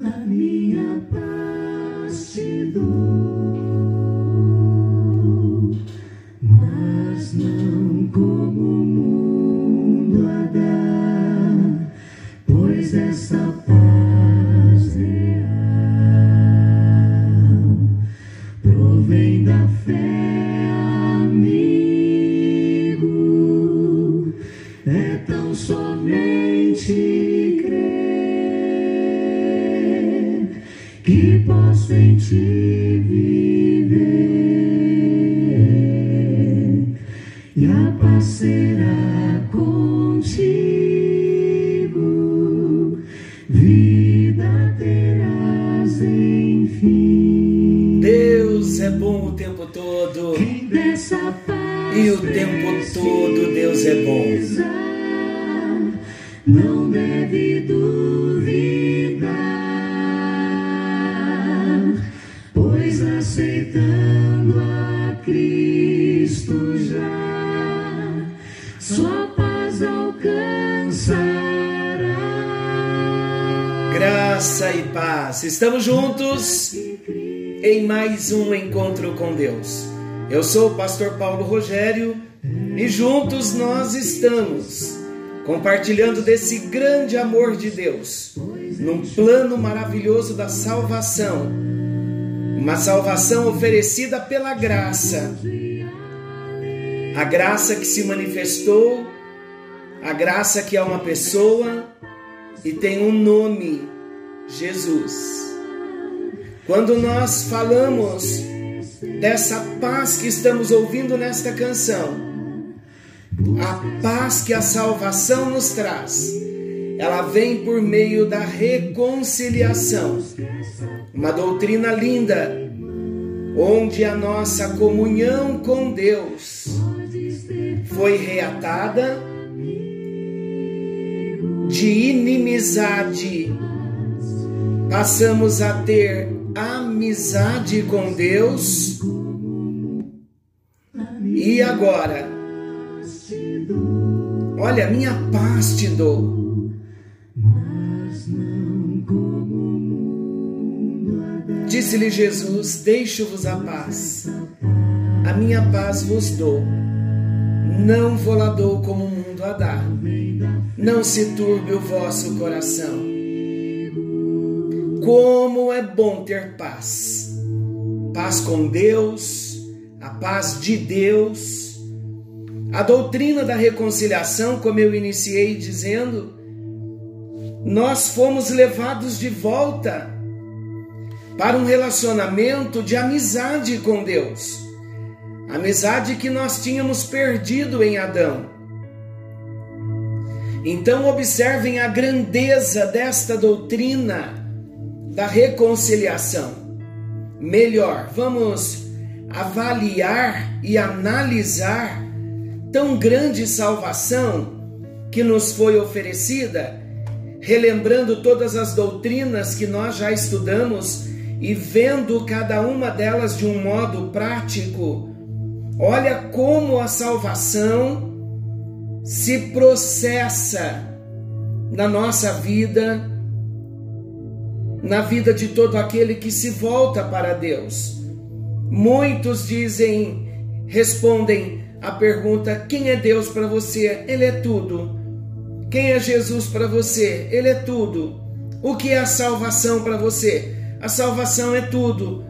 a minha paz te dou, é bom. Não deve duvidar, pois aceitando a Cristo já, sua paz alcançará. Graça e paz. Estamos juntos em mais um encontro com Deus. Eu sou o pastor Paulo Rogério e juntos nós estamos compartilhando desse grande amor de Deus num plano maravilhoso da salvação. Uma salvação oferecida pela graça. A graça que se manifestou, a graça que é uma pessoa e tem um nome, Jesus. Quando nós falamos dessa paz que estamos ouvindo nesta canção, a paz que a salvação nos traz, ela vem por meio da reconciliação. Uma doutrina linda, onde a nossa comunhão com Deus foi reatada de inimizade. Passamos a ter amizade com Deus. E agora? Olha, minha paz te dou. Disse-lhe Jesus: Deixo-vos a paz, a minha paz vos dou. Não vou lá dou como o mundo a dá. Não se turbe o vosso coração. Como é bom ter paz. Paz com Deus, a paz de Deus. A doutrina da reconciliação, como eu iniciei dizendo, nós fomos levados de volta para um relacionamento de amizade com Deus. Amizade que nós tínhamos perdido em Adão. Então, observem a grandeza desta doutrina da reconciliação. Melhor, vamos avaliar e analisar tão grande salvação que nos foi oferecida, relembrando todas as doutrinas que nós já estudamos e vendo cada uma delas de um modo prático. Olha como a salvação se processa na nossa vida, na vida de todo aquele que se volta para Deus. Muitos dizem, respondem a pergunta: quem é Deus para você? Ele é tudo. Quem é Jesus para você? Ele é tudo. O que é a salvação para você? A salvação é tudo.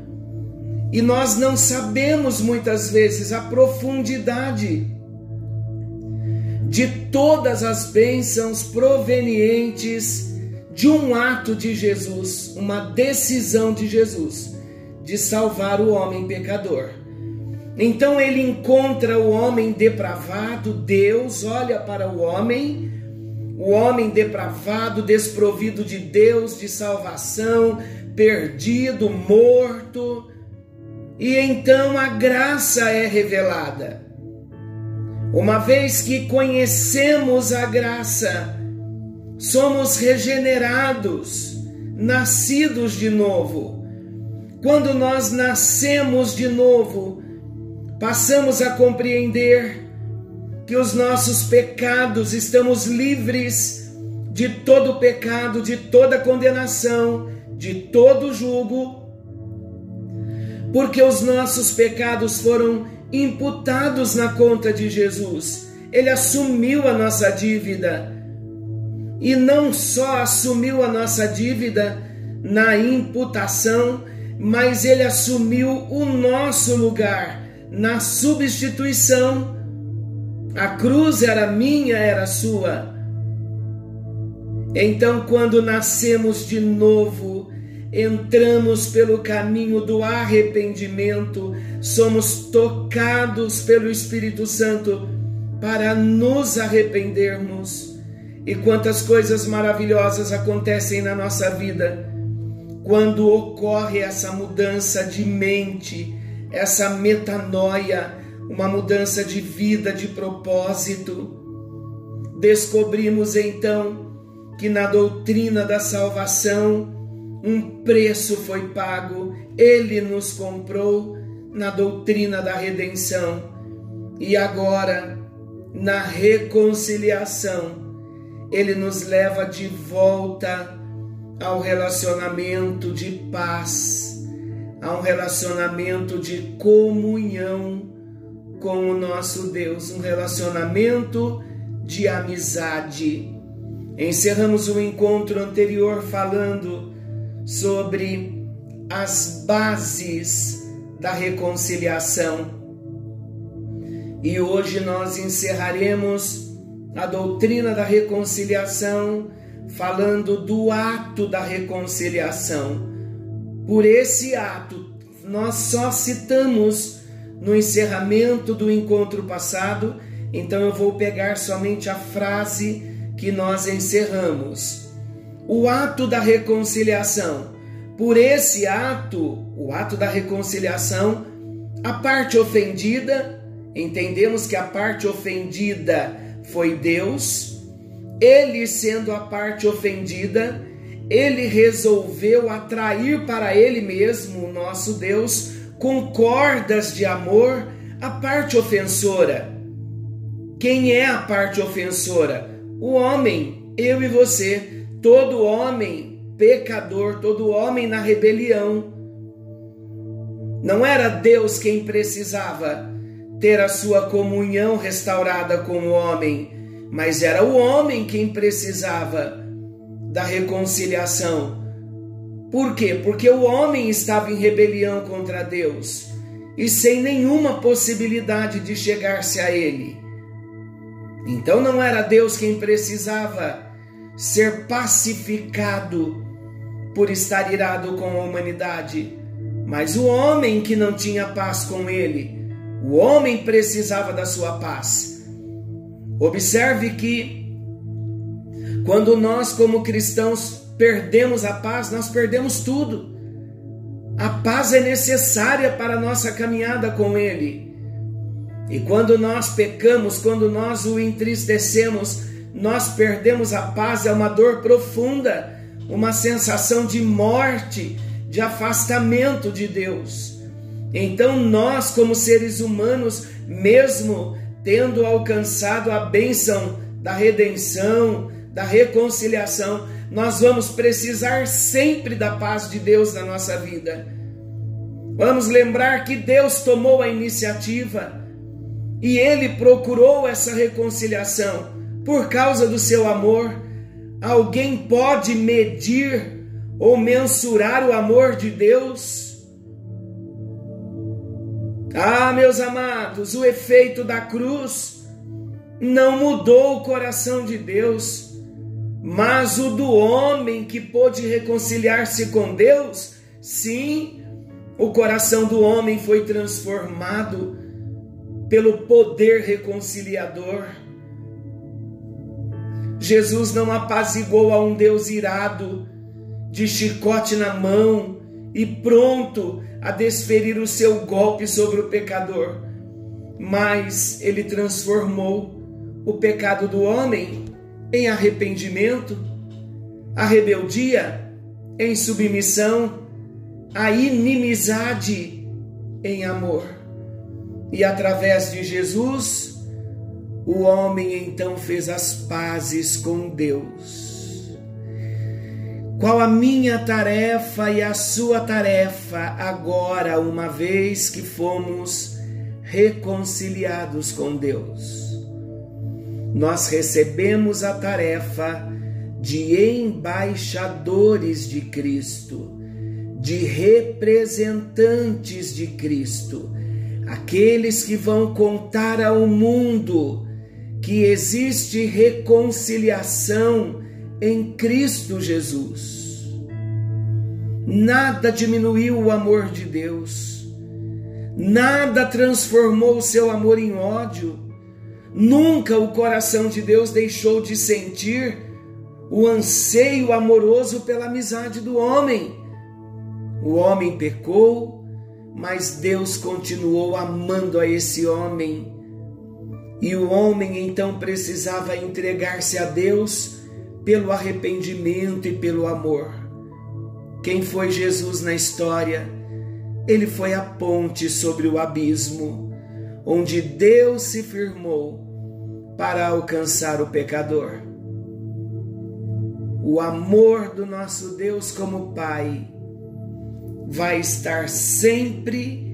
E nós não sabemos muitas vezes a profundidade de todas as bênçãos provenientes de um ato de Jesus, uma decisão de Jesus de salvar o homem pecador. Então ele encontra o homem depravado, Deus olha para o homem, o homem depravado, desprovido de Deus, de salvação, perdido, morto, e então a graça é revelada. Uma vez que conhecemos a graça, somos regenerados, nascidos de novo. Quando nós nascemos de novo, passamos a compreender que os nossos pecados estamos livres de todo pecado, de toda condenação, de todo jugo, porque os nossos pecados foram imputados na conta de Jesus. Ele assumiu a nossa dívida. E não só assumiu a nossa dívida na imputação, mas ele assumiu o nosso lugar na substituição. A cruz era minha, era sua. Então, quando nascemos de novo, entramos pelo caminho do arrependimento, somos tocados pelo Espírito Santo para nos arrependermos. E quantas coisas maravilhosas acontecem na nossa vida quando ocorre essa mudança de mente, essa metanoia, uma mudança de vida, de propósito. Descobrimos então que na doutrina da salvação um preço foi pago, ele nos comprou na doutrina da redenção. E agora, na reconciliação, ele nos leva de volta ao relacionamento de paz, um relacionamento de comunhão com o nosso Deus, um relacionamento de amizade. Encerramos o encontro anterior falando sobre as bases da reconciliação. E hoje nós encerraremos a doutrina da reconciliação falando do ato da reconciliação. Por esse ato, nós só citamos no encerramento do encontro passado, então eu vou pegar somente a frase que nós encerramos. O ato da reconciliação. Por esse ato, o ato da reconciliação, a parte ofendida, entendemos que a parte ofendida foi Deus, ele sendo a parte ofendida, ele resolveu atrair para ele mesmo, o nosso Deus, com cordas de amor, a parte ofensora. Quem é a parte ofensora? O homem, eu e você, todo homem pecador, todo homem na rebelião. Não era Deus quem precisava ter a sua comunhão restaurada com o homem mas era o homem quem precisava da reconciliação. Por quê? Porque o homem estava em rebelião contra Deus e sem nenhuma possibilidade de chegar-se a Ele. Então não era Deus quem precisava ser pacificado por estar irado com a humanidade, mas o homem que não tinha paz com Ele. O homem precisava da sua paz. Observe que quando nós, como cristãos, perdemos a paz, nós perdemos tudo. A paz é necessária para a nossa caminhada com Ele. E quando nós pecamos, quando nós o entristecemos, nós perdemos a paz, é uma dor profunda, uma sensação de morte, de afastamento de Deus. Então, nós, como seres humanos, mesmo tendo alcançado a bênção da redenção, da reconciliação, nós vamos precisar sempre da paz de Deus na nossa vida. Vamos lembrar que Deus tomou a iniciativa e ele procurou essa reconciliação por causa do seu amor. Alguém pode medir ou mensurar o amor de Deus? Ah, meus amados, o efeito da cruz não mudou o coração de Deus, mas o do homem que pôde reconciliar-se com Deus, sim, o coração do homem foi transformado pelo poder reconciliador. Jesus não apaziguou a um Deus irado, de chicote na mão e pronto a desferir o seu golpe sobre o pecador, mas ele transformou o pecado do homem em arrependimento, a rebeldia em submissão, a inimizade em amor. E através de Jesus, o homem então fez as pazes com Deus. Qual a minha tarefa e a sua tarefa agora, uma vez que fomos reconciliados com Deus? Nós recebemos a tarefa de embaixadores de Cristo, de representantes de Cristo, aqueles que vão contar ao mundo que existe reconciliação em Cristo Jesus. Nada diminuiu o amor de Deus, nada transformou o seu amor em ódio, nunca o coração de Deus deixou de sentir o anseio amoroso pela amizade do homem. O homem pecou, mas Deus continuou amando a esse homem. E o homem então precisava entregar-se a Deus pelo arrependimento e pelo amor. Quem foi Jesus na história? Ele foi a ponte sobre o abismo, onde Deus se firmou para alcançar o pecador. O amor do nosso Deus como Pai vai estar sempre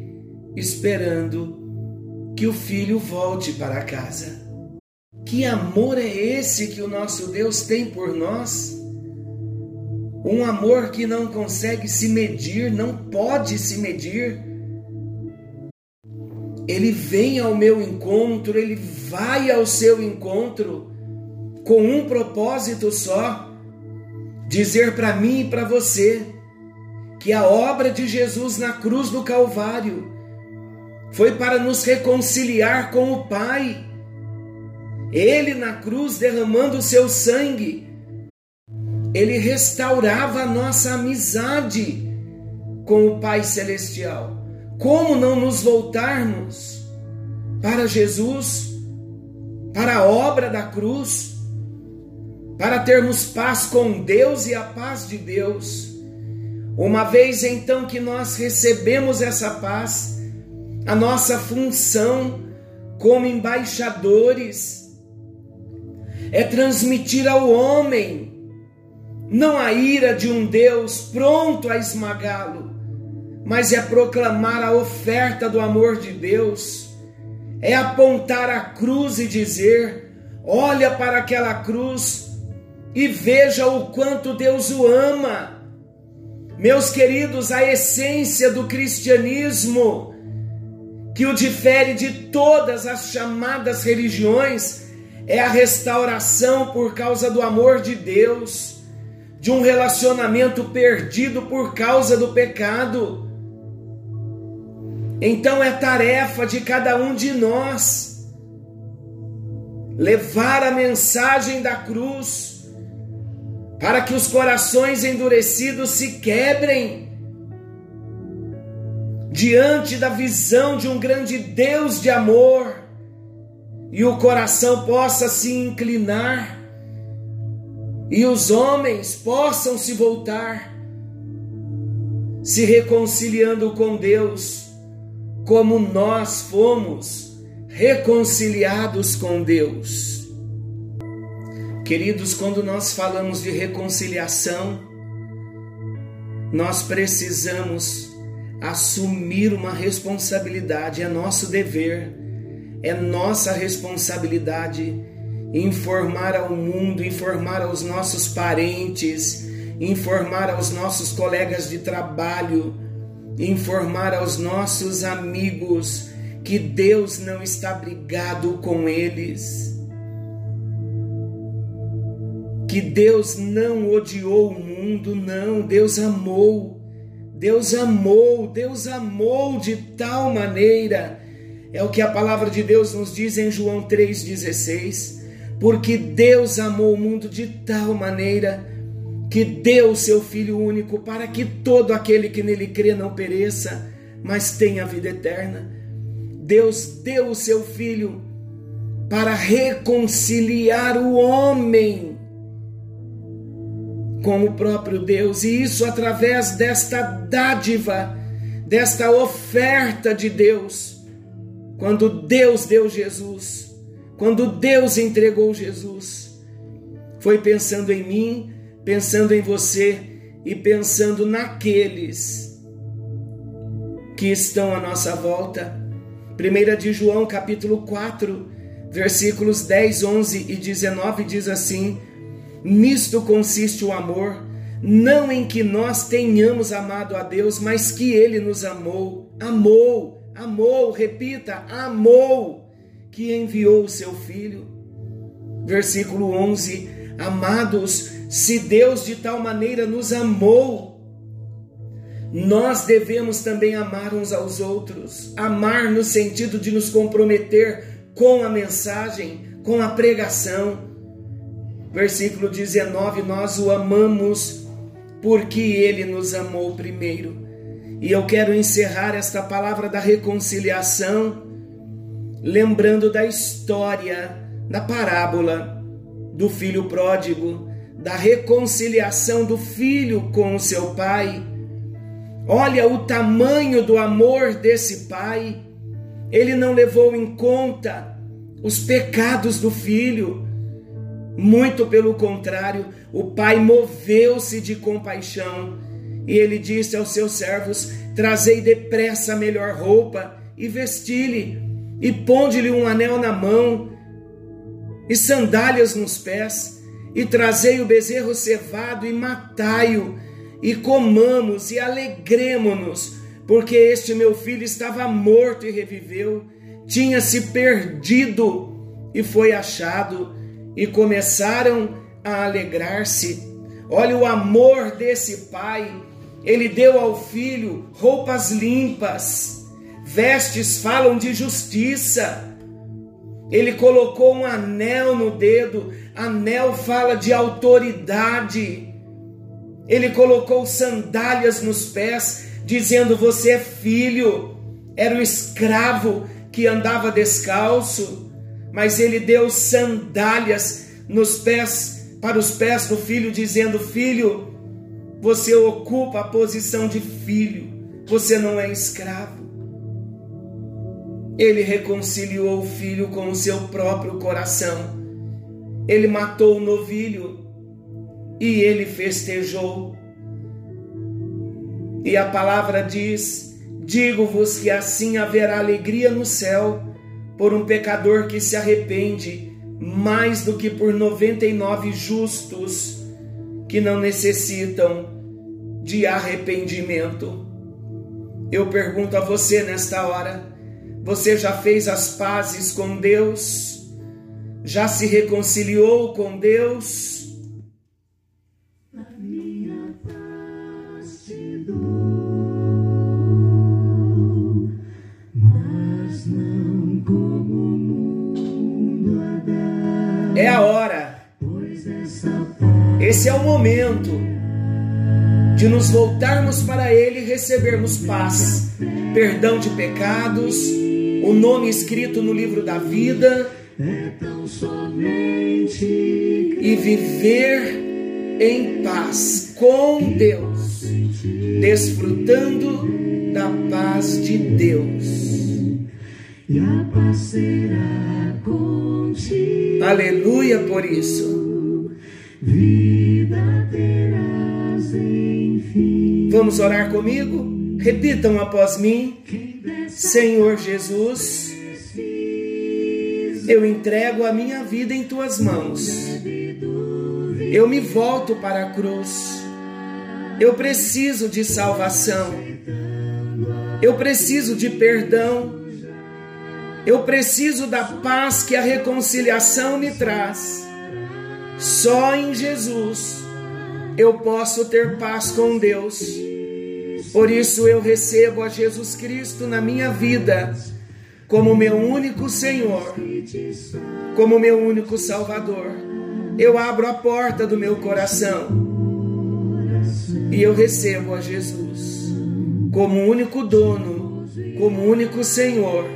esperando que o filho volte para casa. Que amor é esse que o nosso Deus tem por nós? Um amor que não consegue se medir, não pode se medir. Ele vem ao meu encontro, ele vai ao seu encontro com um propósito só: dizer para mim e para você que a obra de Jesus na cruz do Calvário foi para nos reconciliar com o Pai ele na cruz derramando o seu sangue, ele restaurava a nossa amizade com o Pai Celestial. Como não nos voltarmos para Jesus, para a obra da cruz, para termos paz com Deus e a paz de Deus? Uma vez então que nós recebemos essa paz, a nossa função como embaixadores é transmitir ao homem não a ira de um Deus pronto a esmagá-lo, mas é proclamar a oferta do amor de Deus, é apontar a cruz e dizer: olha para aquela cruz e veja o quanto Deus o ama. Meus queridos, a essência do cristianismo, que o difere de todas as chamadas religiões, é a restauração por causa do amor de Deus, de um relacionamento perdido por causa do pecado. Então é tarefa de cada um de nós levar a mensagem da cruz para que os corações endurecidos se quebrem diante da visão de um grande Deus de amor e o coração possa se inclinar e os homens possam se voltar, se reconciliando com Deus, como nós fomos reconciliados com Deus. Queridos, quando nós falamos de reconciliação, nós precisamos assumir uma responsabilidade, é nosso dever é nossa responsabilidade informar ao mundo, informar aos nossos parentes, informar aos nossos colegas de trabalho, informar aos nossos amigos que Deus não está brigado com eles. Que Deus não odiou o mundo, não, Deus amou. Deus amou, Deus amou de tal maneira é o que a palavra de Deus nos diz em João 3,16. Porque Deus amou o mundo de tal maneira que deu o seu Filho único para que todo aquele que nele crê não pereça, mas tenha vida eterna. Deus deu o seu Filho para reconciliar o homem com o próprio Deus, e isso através desta dádiva, desta oferta de Deus quando Deus deu Jesus, quando Deus entregou Jesus, foi pensando em mim, pensando em você e pensando naqueles que estão à nossa volta. 1 de João, capítulo 4, versículos 10, 11 e 19 diz assim: Nisto consiste o amor, não em que nós tenhamos amado a Deus, mas que ele nos amou, amou, amou, repita, amou, que enviou o seu filho. Versículo 11: Amados, se Deus de tal maneira nos amou, nós devemos também amar uns aos outros. Amar no sentido de nos comprometer com a mensagem, com a pregação. Versículo 19: Nós o amamos porque ele nos amou primeiro. E eu quero encerrar esta palavra da reconciliação, lembrando da história, da parábola do filho pródigo, da reconciliação do filho com o seu pai. Olha o tamanho do amor desse pai. Ele não levou em conta os pecados do filho. Muito pelo contrário, o pai moveu-se de compaixão e ele disse aos seus servos: Trazei depressa a melhor roupa e vesti-lhe, e ponde-lhe um anel na mão e sandálias nos pés, e trazei o bezerro cevado e matai-o, e comamos e alegremo-nos, porque este meu filho estava morto e reviveu, tinha se perdido e foi achado, e começaram a alegrar-se. Olha o amor desse pai. Ele deu ao filho roupas limpas, vestes falam de justiça ele colocou um anel no dedo, anel fala de autoridade. Ele colocou sandálias nos pés, dizendo: Você é filho. Era o escravo que andava descalço, mas ele deu sandálias nos pés, para os pés do filho, dizendo: Filho, você ocupa a posição de filho, você não é escravo. Ele reconciliou o filho com o seu próprio coração. Ele matou o novilho e ele festejou. E a palavra diz: Digo-vos que assim haverá alegria no céu por um pecador que se arrepende, mais do que por 99 justos que não necessitam de arrependimento. Eu pergunto a você nesta hora, você já fez as pazes com Deus? Já se reconciliou com Deus? É a hora. Esse é o momento de nos voltarmos para Ele e recebermos paz, perdão de pecados o nome escrito no livro da vida e viver em paz com Deus, desfrutando da paz de Deus. Aleluia por isso. Vamos orar comigo? Repitam após mim. Senhor Jesus, eu entrego a minha vida em tuas mãos. Eu me volto para a cruz. Eu preciso de salvação. Eu preciso de perdão. Eu preciso da paz que a reconciliação me traz. Só em Jesus eu posso ter paz com Deus. Por isso eu recebo a Jesus Cristo na minha vida como meu único Senhor, como meu único Salvador. Eu abro a porta do meu coração e eu recebo a Jesus como único dono, como único Senhor,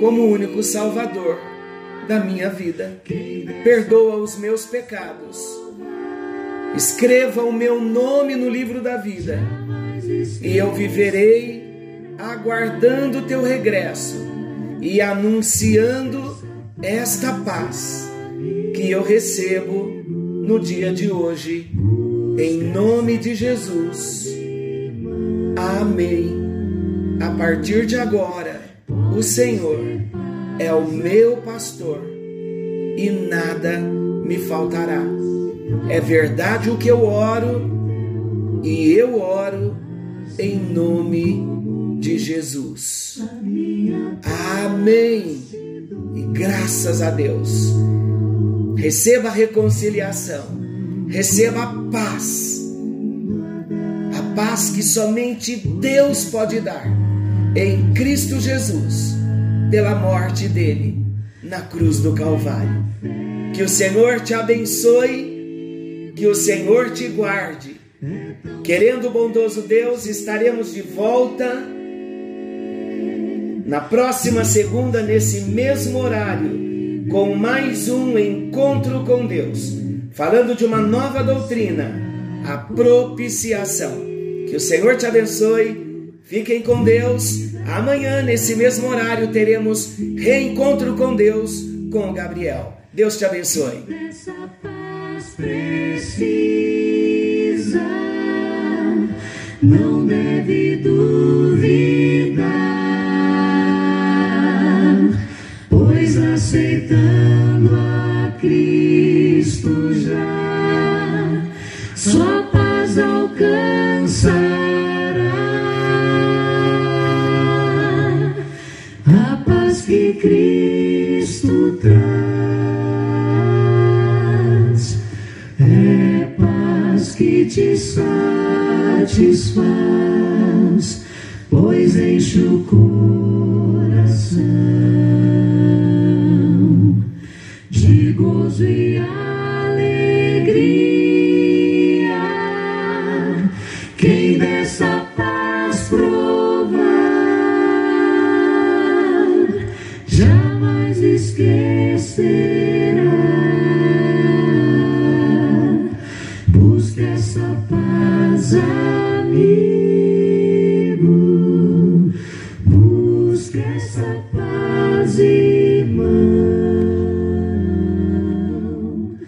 como único Salvador da minha vida. Perdoa os meus pecados. Escreva o meu nome no livro da vida e eu viverei aguardando o teu regresso e anunciando esta paz que eu recebo no dia de hoje. Em nome de Jesus. Amém. A partir de agora, o Senhor é o meu pastor e nada me faltará. É verdade o que eu oro e eu oro em nome de Jesus. Amém. E graças a Deus. Receba a reconciliação. Receba a paz. A paz que somente Deus pode dar em Cristo Jesus, pela morte dele na cruz do Calvário. Que o Senhor te abençoe, que o Senhor te guarde. Querendo o bondoso Deus, estaremos de volta na próxima segunda, nesse mesmo horário, com mais um encontro com Deus, falando de uma nova doutrina, a propiciação. Que o Senhor te abençoe, fiquem com Deus. Amanhã, nesse mesmo horário, teremos reencontro com Deus com Gabriel. Deus te abençoe. Não deve duvidar, te satisfaz, pois enche o